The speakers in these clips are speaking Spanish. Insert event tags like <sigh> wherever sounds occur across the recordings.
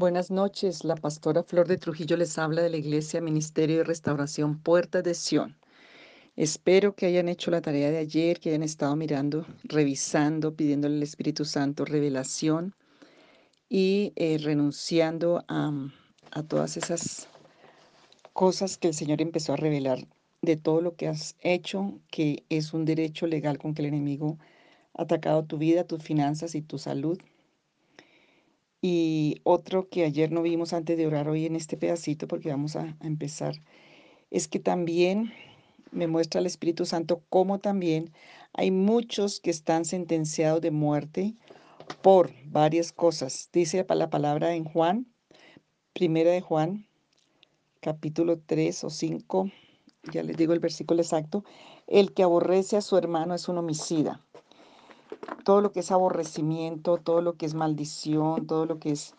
Buenas noches, la pastora Flor de Trujillo les habla de la Iglesia Ministerio de Restauración Puertas de Sion. Espero que hayan hecho la tarea de ayer, que hayan estado mirando, revisando, pidiéndole al Espíritu Santo revelación y eh, renunciando a, a todas esas cosas que el Señor empezó a revelar de todo lo que has hecho, que es un derecho legal con que el enemigo ha atacado tu vida, tus finanzas y tu salud. Y otro que ayer no vimos antes de orar hoy en este pedacito, porque vamos a, empezar, es que también me muestra el Espíritu Santo cómo también hay muchos que están sentenciados de muerte por varias cosas. Dice la palabra en Juan, primera de Juan, capítulo 3 o 5, ya les digo el versículo exacto, el que aborrece a su hermano es un homicida. Todo lo que es aborrecimiento, todo lo que es maldición, todo lo que es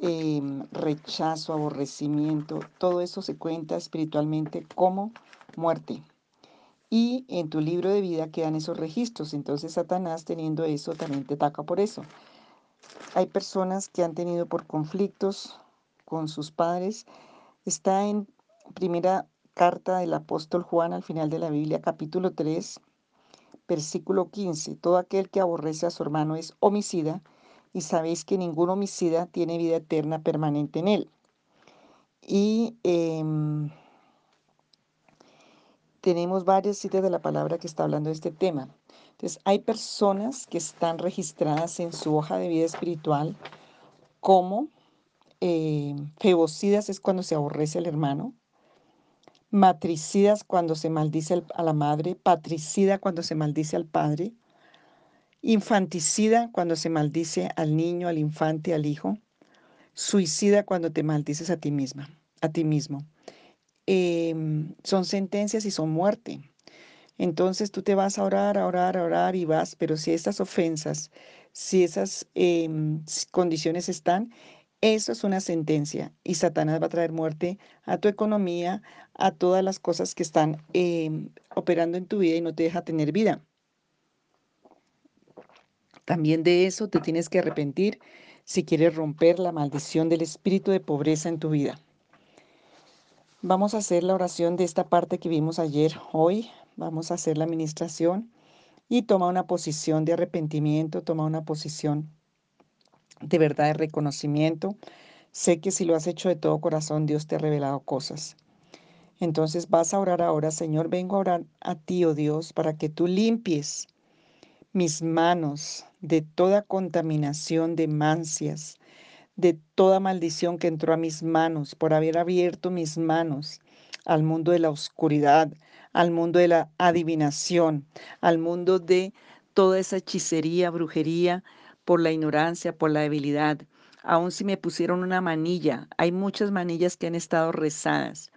eh, rechazo, aborrecimiento, todo eso se cuenta espiritualmente como muerte. Y en tu libro de vida quedan esos registros. Entonces Satanás teniendo eso también te ataca por eso. Hay personas que han tenido por conflictos con sus padres. Está en primera carta del apóstol Juan al final de la Biblia, capítulo 3, versículo 15. Todo aquel que aborrece a su hermano es homicida y sabéis que ningún homicida tiene vida eterna permanente en él. Y eh, tenemos varias citas de la palabra que está hablando de este tema. Entonces, hay personas que están registradas en su hoja de vida espiritual como eh, febocidas es cuando se aborrece al hermano, matricidas cuando se maldice a la madre, patricida cuando se maldice al padre, infanticida cuando se maldice al niño, al infante, al hijo, suicida cuando te maldices a ti misma, a ti mismo. Em, son sentencias y son muerte. Entonces tú te vas a orar, a orar, a orar y vas, pero si estas ofensas, si esas em, condiciones están, eso es una sentencia y Satanás va a traer muerte a tu economía, a todas las cosas que están em, operando en tu vida y no te deja tener vida. También de eso te tienes que arrepentir si quieres romper la maldición del espíritu de pobreza en tu vida. Vamos a hacer la oración de esta parte que vimos ayer. Hoy vamos a hacer la administración y toma una posición de arrepentimiento, toma una posición de verdad de reconocimiento. Sé que si lo has hecho de todo corazón, Dios te ha revelado cosas. Entonces vas a orar ahora, Señor, vengo a orar a ti, oh Dios, para que tú limpies mis manos de toda contaminación de mancias, de toda maldición que entró a mis manos por haber abierto mis manos al mundo de la oscuridad, al mundo de la adivinación, al mundo de toda esa hechicería, brujería, por la ignorancia, por la debilidad. Aun si me pusieron una manilla, hay muchas manillas que han estado rezadas,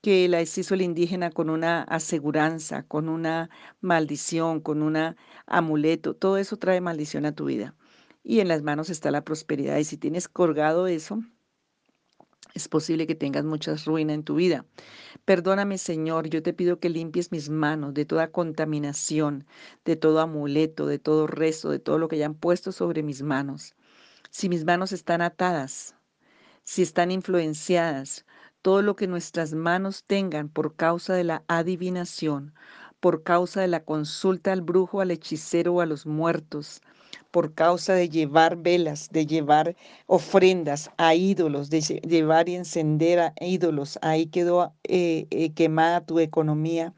que las hizo el indígena con una aseguranza, con una maldición, con un amuleto. Todo eso trae maldición a tu vida y en las manos está la prosperidad. Y si tienes colgado eso, es posible que tengas muchas ruinas en tu vida. Perdóname, Señor, yo te pido que limpies mis manos de toda contaminación, de todo amuleto, de todo rezo, de todo lo que hayan puesto sobre mis manos. Si mis manos están atadas, si están influenciadas, todo lo que nuestras manos tengan por causa de la adivinación, por causa de la consulta al brujo, al hechicero o a los muertos, por causa de llevar velas, de llevar ofrendas a ídolos, de llevar y encender a ídolos. Ahí quedó eh, eh, quemada tu economía,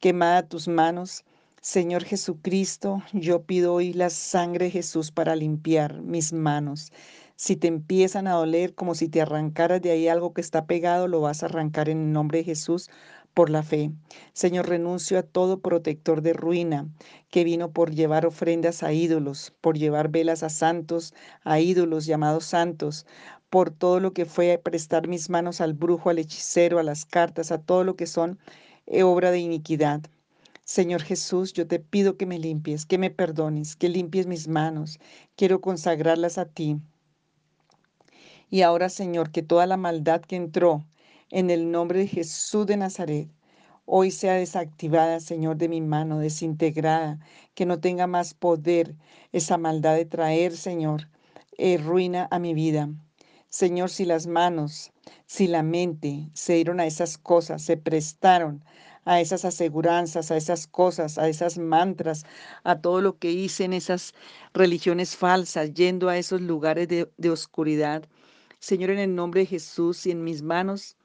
quemada tus manos. Señor Jesucristo, yo pido hoy la sangre de Jesús para limpiar mis manos. Si te empiezan a doler como si te arrancaras de ahí algo que está pegado, lo vas a arrancar en el nombre de Jesús por la fe. Señor, renuncio a todo protector de ruina que vino por llevar ofrendas a ídolos, por llevar velas a santos, a ídolos llamados santos, por todo lo que fue prestar mis manos al brujo, al hechicero, a las cartas, a todo lo que son eh, obra de iniquidad. Señor Jesús, yo te pido que me limpies, que me perdones, que limpies mis manos. Quiero consagrarlas a ti. Y ahora, Señor, que toda la maldad que entró, en el nombre de Jesús de Nazaret. Hoy sea desactivada, Señor, de mi mano, desintegrada, que no tenga más poder esa maldad de traer, Señor, eh, ruina a mi vida. Señor, si las manos, si la mente se dieron a esas cosas, se prestaron a esas aseguranzas, a esas cosas, a esas mantras, a todo lo que hice en esas religiones falsas, yendo a esos lugares de, de oscuridad. Señor, en el nombre de Jesús y en mis manos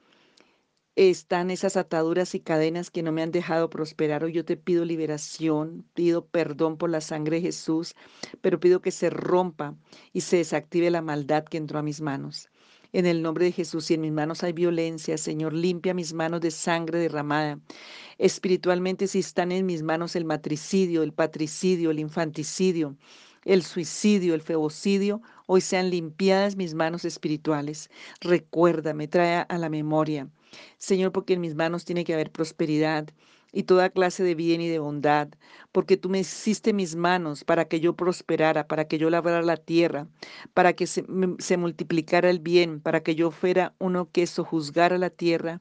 están esas ataduras y cadenas que no me han dejado prosperar. Hoy yo te pido liberación, pido perdón por la sangre de Jesús, pero pido que se rompa y se desactive la maldad que entró a mis manos. En el nombre de Jesús, si en mis manos hay violencia, Señor, limpia mis manos de sangre derramada. Espiritualmente, si están en mis manos el matricidio, el patricidio, el infanticidio, el suicidio, el febocidio, hoy sean limpiadas mis manos espirituales. Recuérdame, trae a la memoria Señor, porque en mis manos tiene que haber prosperidad y toda clase de bien y de bondad, porque tú me hiciste mis manos para que yo prosperara, para que yo labrara la tierra, para que se, se multiplicara el bien, para que yo fuera uno que sojuzgara la tierra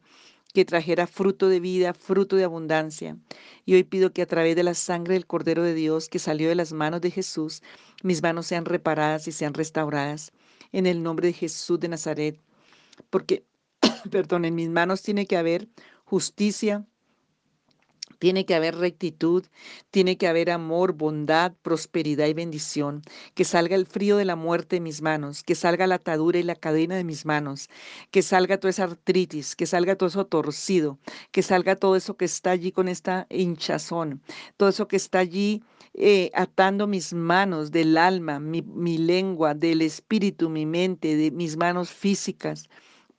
que trajera fruto de vida, fruto de abundancia. Y hoy pido que a través de la sangre del Cordero de Dios que salió de las manos de Jesús, mis manos sean reparadas y sean restauradas. En el nombre de Jesús de Nazaret. Porque <laughs> perdón, en mis manos tiene que haber justicia, tiene que haber rectitud, tiene que haber amor, bondad, prosperidad y bendición. Que salga el frío de la muerte de mis manos, que salga la atadura y la cadena de mis manos, que salga toda esa artritis, que salga todo eso torcido, que salga todo eso que está allí con esta hinchazón, todo eso que está allí eh, atando mis manos del alma, mi, mi lengua, del espíritu, mi mente, de mis manos físicas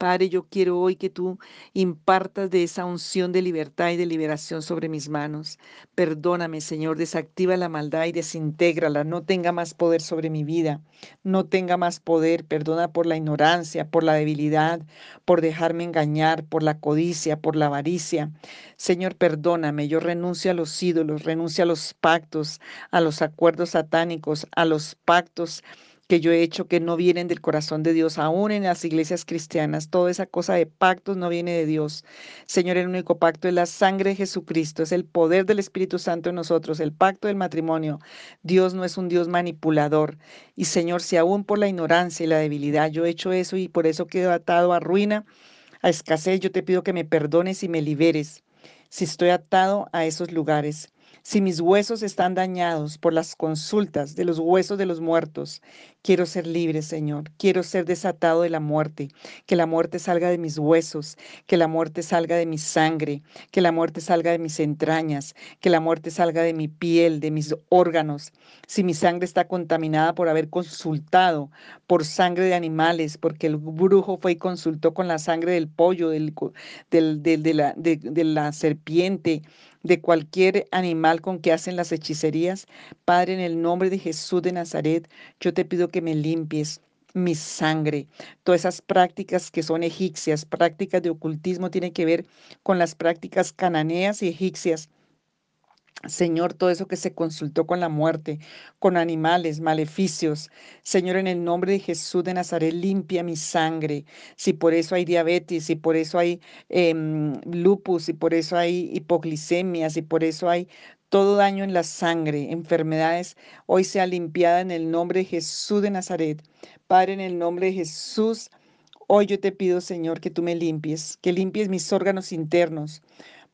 Padre, yo quiero hoy que tú impartas de esa unción de libertad y de liberación sobre mis manos. Perdóname, Señor, desactiva la maldad y desintégrala. No tenga más poder sobre mi vida. No tenga más poder. Perdona por la ignorancia, por la debilidad, por dejarme engañar, por la codicia, por la avaricia. Señor, perdóname. Yo renuncio a los ídolos, renuncio a los pactos, a los acuerdos satánicos, a los pactos que yo he hecho que no vienen del corazón de Dios, aún en las iglesias cristianas. Toda esa cosa de pactos no viene de Dios. Señor, el único pacto es la sangre de Jesucristo, es el poder del Espíritu Santo en nosotros, el pacto del matrimonio. Dios no es un Dios manipulador. Y Señor, si aún por la ignorancia y la debilidad yo he hecho eso y por eso quedo atado a ruina, a escasez, yo te pido que me perdones y me liberes si estoy atado a esos lugares. Si mis huesos están dañados por las consultas de los huesos de los muertos, quiero ser libre, Señor. Quiero ser desatado de la muerte. Que la muerte salga de mis huesos, que la muerte salga de mi sangre, que la muerte salga de mis entrañas, que la muerte salga de mi piel, de mis órganos. Si mi sangre está contaminada por haber consultado por sangre de animales, porque el brujo fue y consultó con la sangre del pollo, del, de, la, de la serpiente, de cualquier animal con que hacen las hechicerías. Padre, en el nombre de Jesús de Nazaret, yo te pido que me limpies mi sangre. Todas esas prácticas que son egipcias, prácticas de ocultismo, tienen que ver con las prácticas cananeas y egipcias Señor, todo eso que se consultó con la muerte, con animales, maleficios. Señor, en el nombre de Jesús de Nazaret, limpia mi sangre. Si por eso hay diabetes, si por eso hay em, lupus, si por eso hay hipoglicemia, si por eso hay todo daño en la sangre, enfermedades, hoy sea limpiada en el nombre de Jesús de Nazaret. Padre, en el nombre de Jesús, hoy yo te pido, Señor, que tú me limpies, que limpies mis órganos internos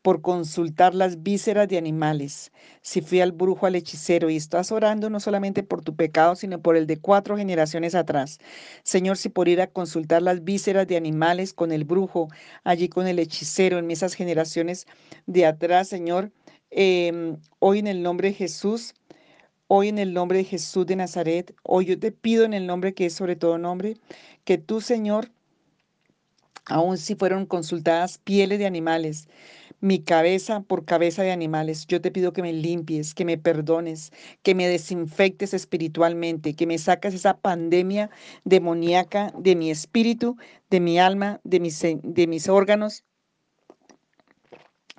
por consultar las vísceras de animales. Si fui al brujo, al hechicero y estás orando no solamente por tu pecado, sino por el de cuatro generaciones atrás. Señor, si por ir a consultar las vísceras de animales con el brujo, allí con el hechicero, en esas generaciones de atrás, Señor, em, hoy en el nombre de Jesús, hoy en el nombre de Jesús de Nazaret, hoy yo te pido en el nombre que es sobre todo nombre, que tú, Señor, aun si fueron consultadas pieles de animales, mi cabeza por cabeza de animales. Yo te pido que me limpies, que me perdones, que me desinfectes espiritualmente, que me sacas esa pandemia demoníaca de mi espíritu, de mi alma, de mis, de mis órganos,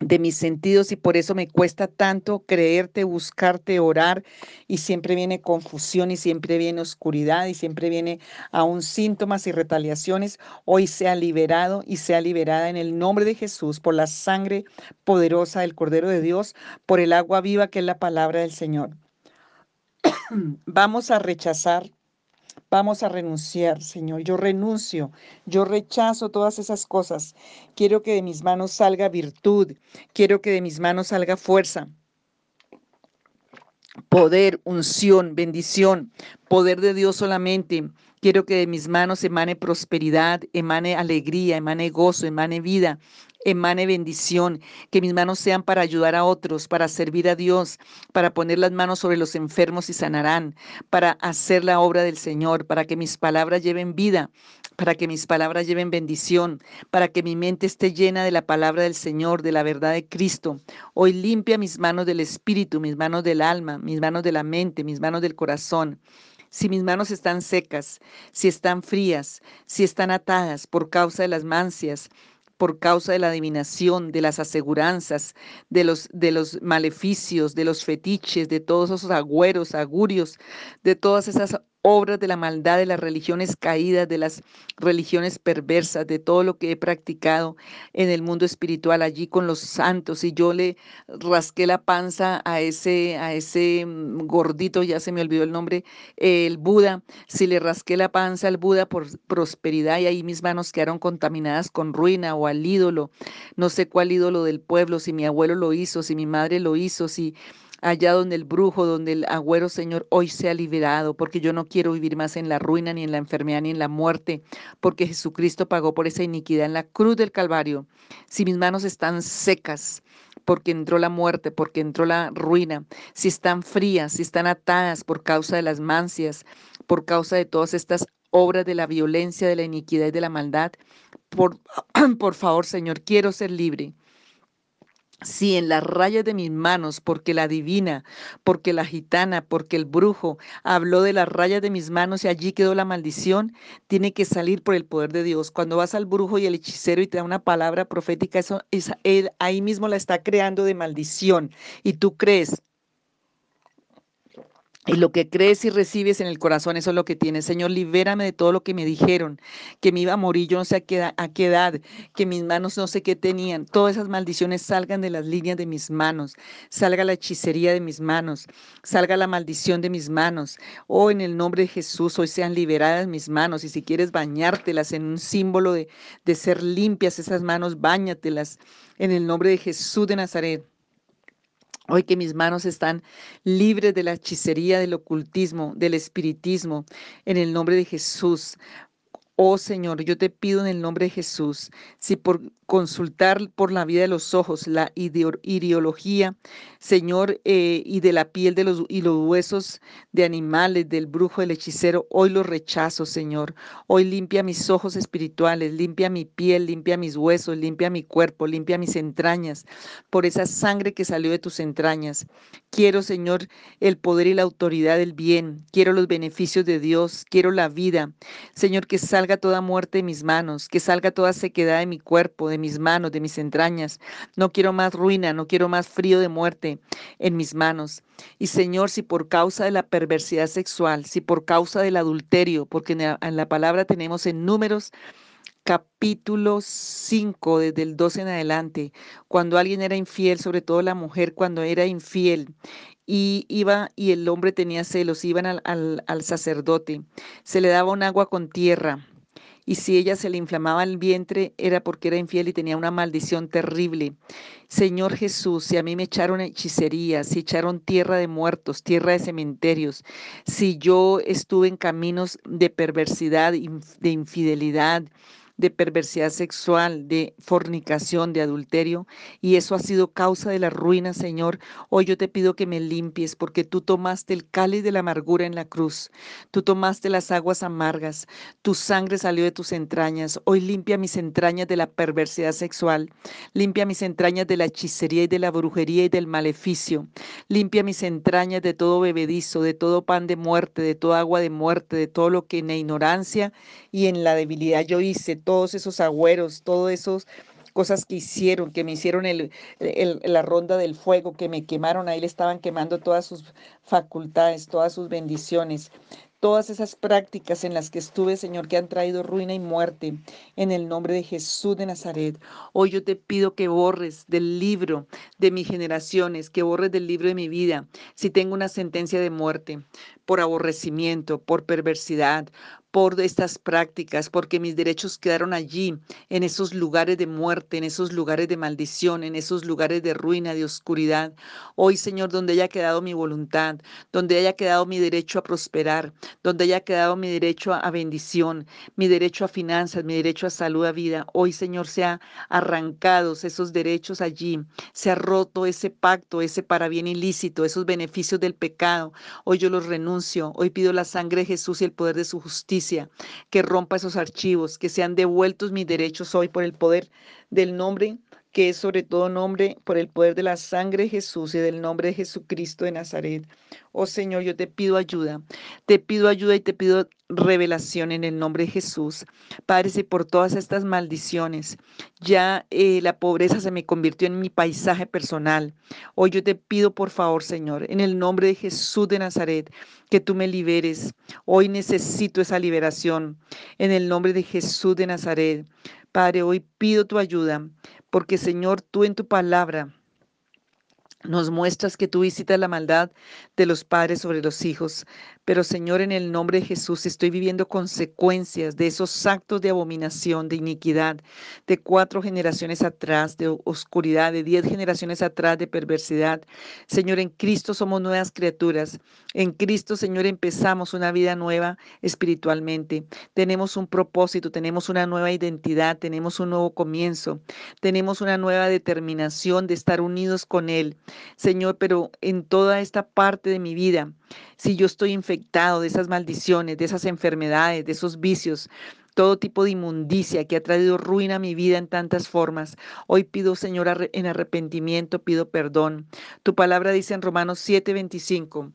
de mis sentidos y por eso me cuesta tanto creerte, buscarte, orar y siempre viene confusión y siempre viene oscuridad y siempre viene aún síntomas y retaliaciones. Hoy sea liberado y sea liberada en el nombre de Jesús por la sangre poderosa del Cordero de Dios, por el agua viva que es la palabra del Señor. <clears throat> Vamos a rechazar Vamos a renunciar, Señor. Yo renuncio, yo rechazo todas esas cosas. Quiero que de mis manos salga virtud, quiero que de mis manos salga fuerza, poder, unción, bendición, poder de Dios solamente. Quiero que de mis manos emane prosperidad, emane alegría, emane gozo, emane vida, emane bendición, que mis manos sean para ayudar a otros, para servir a Dios, para poner las manos sobre los enfermos y sanarán, para hacer la obra del Señor, para que mis palabras lleven vida, para que mis palabras lleven bendición, para que mi mente esté llena de la palabra del Señor, de la verdad de Cristo. Hoy limpia mis manos del espíritu, mis manos del alma, mis manos de la mente, mis manos del corazón si mis manos están secas, si están frías, si están atadas por causa de las mancias, por causa de la adivinación, de las aseguranzas, de los, de los maleficios, de los fetiches, de todos esos agüeros, agurios, de todas esas obras de la maldad de las religiones caídas, de las religiones perversas, de todo lo que he practicado en el mundo espiritual allí con los santos. Y yo le rasqué la panza a ese, a ese mm, gordito, ya se me olvidó el nombre, el Buda. Si le rasqué la panza al Buda por prosperidad y ahí mis manos quedaron contaminadas con ruina o al ídolo, no sé cuál ídolo del pueblo, si mi abuelo lo hizo, si mi madre lo hizo, si allá donde el brujo, donde el agüero, Señor, hoy sea liberado, porque yo no quiero vivir más en la ruina, ni en la enfermedad, ni en la muerte, porque Jesucristo pagó por esa iniquidad en la cruz del Calvario. Si mis manos están secas, porque entró la muerte, porque entró la ruina, si están frías, si están atadas por causa de las mancias, por causa de todas estas obras de la violencia, de la iniquidad y de la maldad, por, <clears throat> por favor, Señor, quiero ser libre. Si en las rayas de mis manos, porque la divina, porque la gitana, porque el brujo habló de las rayas de mis manos y allí quedó la maldición, tiene que salir por el poder de Dios. Cuando vas al brujo y el hechicero y te da una palabra profética, eso es, él ahí mismo la está creando de maldición. Y tú crees, y lo que crees y recibes en el corazón, eso es lo que tienes. Señor, libérame de todo lo que me dijeron, que me iba a morir, yo no sé a qué, a edad, que mis manos no sé qué tenían. Todas esas maldiciones salgan de las líneas de mis manos, salga la hechicería de mis manos, salga la maldición de mis manos. Oh, en el nombre de Jesús, hoy sean liberadas mis manos. Y si quieres bañártelas en un símbolo de, de ser limpias esas manos, bañatelas en el nombre de Jesús de Nazaret. Hoy que mis manos están libres de la hechicería, del ocultismo, del espiritismo, en el nombre de Jesús. Oh Señor, yo te pido en el nombre de Jesús, si por consultar por la vida de los ojos, la ideología, Señor, eh, y de la piel de los, y los huesos de animales, del brujo, del hechicero, hoy los rechazo, Señor. Hoy limpia mis ojos espirituales, limpia mi piel, limpia mis huesos, limpia mi cuerpo, limpia mis entrañas, por esa sangre que salió de tus entrañas. Quiero, Señor, el poder y la autoridad del bien. Quiero los beneficios de Dios. Quiero la vida. Señor, que salga toda muerte de mis manos, que salga toda sequedad de mi cuerpo, de mis manos, de mis entrañas. No quiero más ruina, no quiero más frío de muerte en mis manos. Y Señor, si por causa de la perversidad sexual, si por causa del adulterio, porque en la, palabra tenemos en números capítulo 5, desde el 12 en adelante, cuando alguien era infiel, sobre todo la mujer cuando era infiel, y iba y el hombre tenía celos, iban al, al sacerdote, se le daba un agua con tierra, y si ella se le inflamaba el vientre era porque era infiel y tenía una maldición terrible. Señor Jesús, si a mí me echaron hechicería, si echaron tierra de muertos, tierra de cementerios, si yo estuve en caminos de perversidad, de infidelidad, de perversidad sexual, de fornicación, de adulterio, y eso ha sido causa de la ruina, Señor. Hoy yo te pido que me limpies, porque tú tomaste el cáliz de la amargura en la cruz, tú tomaste las aguas amargas, tu sangre salió de tus entrañas. Hoy limpia mis entrañas de la perversidad sexual, limpia mis entrañas de la hechicería y de la brujería y del maleficio, limpia mis entrañas de todo bebedizo, de todo pan de muerte, de toda agua de muerte, de todo lo que en la ignorancia y en la debilidad yo hice todos esos agüeros, todas esas cosas que hicieron, que me hicieron la ronda del fuego, que me quemaron, ahí le estaban quemando todas sus facultades, todas sus bendiciones. todas esas prácticas en las que estuve, Señor, que han traído ruina y muerte, en el nombre de Jesús de Nazaret. Hoy yo te pido que borres del libro de mis generaciones, que borres del libro de mi vida, si tengo una sentencia de muerte por aborrecimiento, por perversidad, por estas prácticas, porque mis derechos quedaron allí, en esos lugares de muerte, en esos lugares de maldición, en esos lugares de ruina, de oscuridad. Hoy, Señor, donde haya quedado mi voluntad, donde haya quedado mi derecho a prosperar, donde haya quedado mi derecho a bendición, mi derecho a finanzas, mi derecho a salud, a vida. Hoy, Señor, se ha arrancados esos derechos allí, se ha roto ese pacto, ese para bien ilícito, esos beneficios del pecado. Hoy yo los renuncio, hoy pido la sangre de Jesús y el poder de su justicia que rompa esos archivos, que sean devueltos mis derechos hoy por el poder del nombre que es sobre todo nombre, por el poder de la sangre de Jesús y del nombre de Jesucristo de Nazaret. Oh Señor, yo te pido ayuda, te pido ayuda y te pido revelación en el nombre de Jesús. Padre, si por todas estas maldiciones ya eh, la pobreza se me convirtió en mi paisaje personal, hoy yo te pido por favor, Señor, en el nombre de Jesús de Nazaret, que tú me liberes. Hoy necesito esa liberación en el nombre de Jesús de Nazaret. Padre, hoy pido tu ayuda, porque Señor, tú en tu palabra nos muestras que tú visitas la maldad de los padres sobre los hijos. Pero Señor, en el nombre de Jesús estoy viviendo consecuencias de esos actos de abominación, de iniquidad, de cuatro generaciones atrás, de oscuridad, de diez generaciones atrás, de perversidad. Señor, en Cristo somos nuevas criaturas. En Cristo, Señor, empezamos una vida nueva espiritualmente. Tenemos un propósito, tenemos una nueva identidad, tenemos un nuevo comienzo, tenemos una nueva determinación de estar unidos con Él. Señor, pero en toda esta parte de mi vida, si yo estoy infectado de esas maldiciones, de esas enfermedades, de esos vicios, todo tipo de inmundicia que ha traído ruina a mi vida en tantas formas. Hoy pido, Señor, en arrepentimiento, pido perdón. Tu palabra dice en Romanos 7:25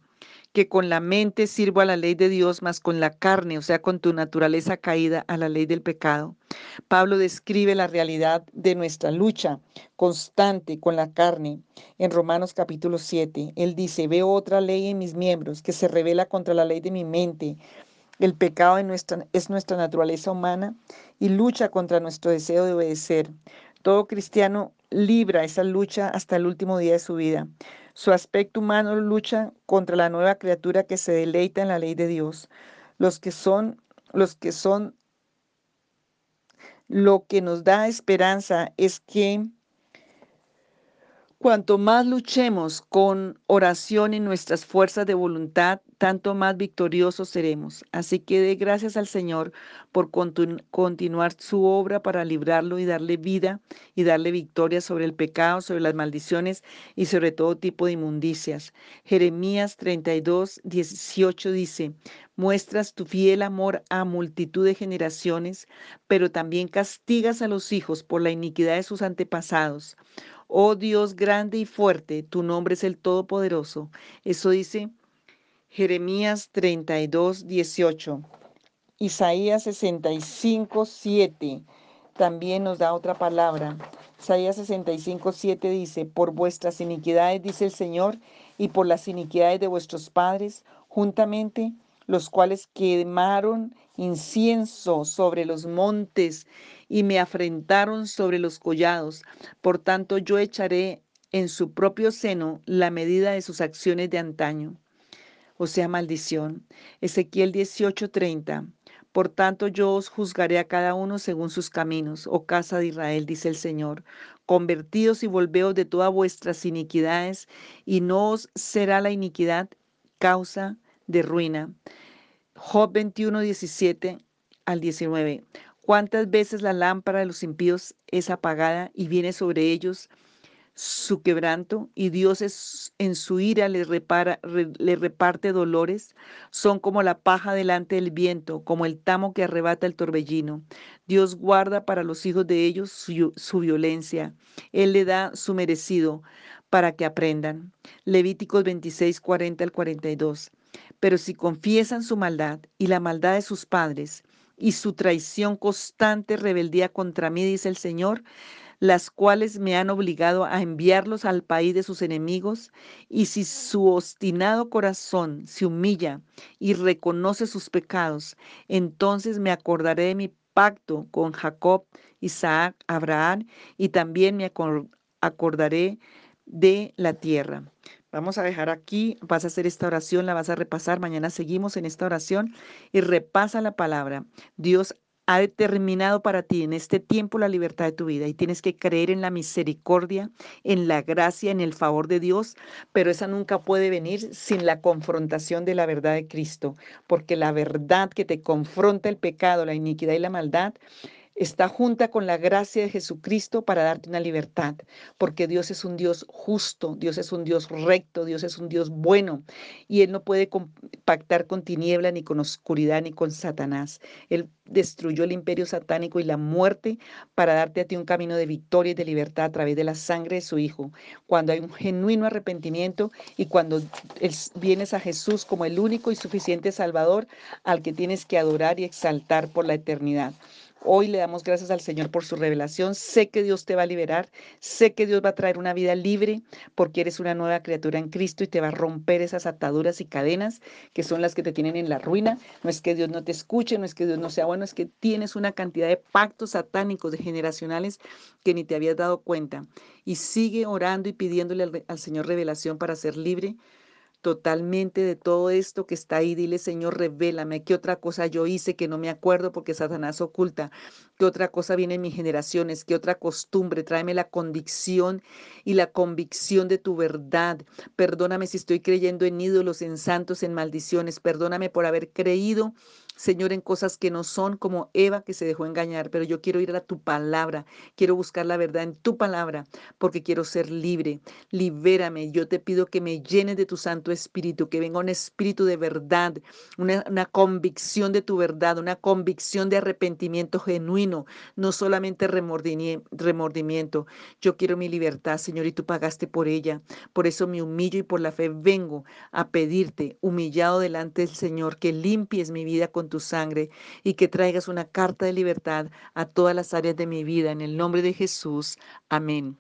que con la mente sirvo a la ley de Dios, más con la carne, o sea, con tu naturaleza caída a la ley del pecado. Pablo describe la realidad de nuestra lucha constante con la carne en Romanos capítulo 7. Él dice, veo otra ley en mis miembros que se revela contra la ley de mi mente. El pecado nuestra, es nuestra naturaleza humana y lucha contra nuestro deseo de obedecer. Todo cristiano libra esa lucha hasta el último día de su vida. Su aspecto humano lucha contra la nueva criatura que se deleita en la ley de Dios. Los que son, los que son, lo que nos da esperanza es que cuanto más luchemos con oración y nuestras fuerzas de voluntad, tanto más victoriosos seremos. Así que dé gracias al Señor por continuar su obra para librarlo y darle vida y darle victoria sobre el pecado, sobre las maldiciones y sobre todo tipo de inmundicias. Jeremías 32, 18 dice, muestras tu fiel amor a multitud de generaciones, pero también castigas a los hijos por la iniquidad de sus antepasados. Oh Dios grande y fuerte, tu nombre es el Todopoderoso. Eso dice Jeremías 32, 18. Isaías 65, 7 también nos da otra palabra. Isaías 65, 7 dice, por vuestras iniquidades, dice el Señor, y por las iniquidades de vuestros padres, juntamente los cuales quemaron incienso sobre los montes y me afrentaron sobre los collados. Por tanto, yo echaré en su propio seno la medida de sus acciones de antaño o sea, maldición. Ezequiel 18:30. Por tanto yo os juzgaré a cada uno según sus caminos, oh casa de Israel, dice el Señor. Convertidos y volveos de todas vuestras iniquidades, y no os será la iniquidad causa de ruina. Job 21, 17 al 19. ¿Cuántas veces la lámpara de los impíos es apagada y viene sobre ellos su quebranto y Dios es, en su ira le, repara, reparte dolores, son como la paja delante del viento, como el tamo que arrebata el torbellino. Dios guarda para los hijos de ellos su, su violencia. Él le da su merecido para que aprendan. Levíticos 26, 40 al 42. Pero si confiesan su maldad y la maldad de sus padres y su traición constante rebeldía contra mí, dice el Señor, las cuales me han obligado a enviarlos al país de sus enemigos, y si su obstinado corazón se humilla y reconoce sus pecados, entonces me acordaré de mi pacto con Jacob, Isaac, Abraham, y también me acordaré de la tierra. Vamos a dejar aquí, vas a hacer esta oración, la vas a repasar, mañana seguimos en esta oración y repasa la palabra. Dios ha determinado para ti en este tiempo la libertad de tu vida y tienes que creer en la misericordia, en la gracia, en el favor de Dios, pero esa nunca puede venir sin la confrontación de la verdad de Cristo, porque la verdad que te confronta el pecado, la iniquidad y la maldad está junta con la gracia de Jesucristo para darte una libertad, porque Dios es un Dios justo, Dios es un Dios recto, Dios es un Dios bueno, y Él no puede pactar con tiniebla, ni con oscuridad, ni con Satanás. Él destruyó el imperio satánico y la muerte para darte a ti un camino de victoria y de libertad a través de la sangre de su Hijo. Cuando hay un genuino arrepentimiento y cuando vienes a Jesús como el único y suficiente Salvador al que tienes que adorar y exaltar por la eternidad. Hoy le damos gracias al Señor por su revelación. Sé que Dios te va a liberar, sé que Dios va a traer una vida libre porque eres una nueva criatura en Cristo y te va a romper esas ataduras y cadenas que son las que te tienen en la ruina. No es que Dios no te escuche, no es que Dios no sea bueno, es que tienes una cantidad de pactos satánicos, de generacionales que ni te habías dado cuenta. Y sigue orando y pidiéndole al, al Señor revelación para ser libre totalmente de todo esto que está ahí. Dile, Señor, revélame qué otra cosa yo hice que no me acuerdo porque Satanás oculta, qué otra cosa viene en mis generaciones, qué otra costumbre. Tráeme la convicción y la convicción de tu verdad. Perdóname si estoy creyendo en ídolos, en santos, en maldiciones. Perdóname por haber creído Señor, en cosas que no son como Eva que se dejó engañar, pero yo quiero ir a tu palabra, quiero buscar la verdad en tu palabra, porque quiero ser libre. Libérame, yo te pido que me llenes de tu Santo Espíritu, que venga un espíritu de verdad, una, una convicción de tu verdad, una convicción de arrepentimiento genuino, no solamente remordimiento. Yo quiero mi libertad, Señor, y tú pagaste por ella. Por eso me humillo y por la fe vengo a pedirte, humillado delante del Señor, que limpies mi vida tu sangre y que traigas una carta de libertad a todas las áreas de mi vida. En el nombre de Jesús. Amén.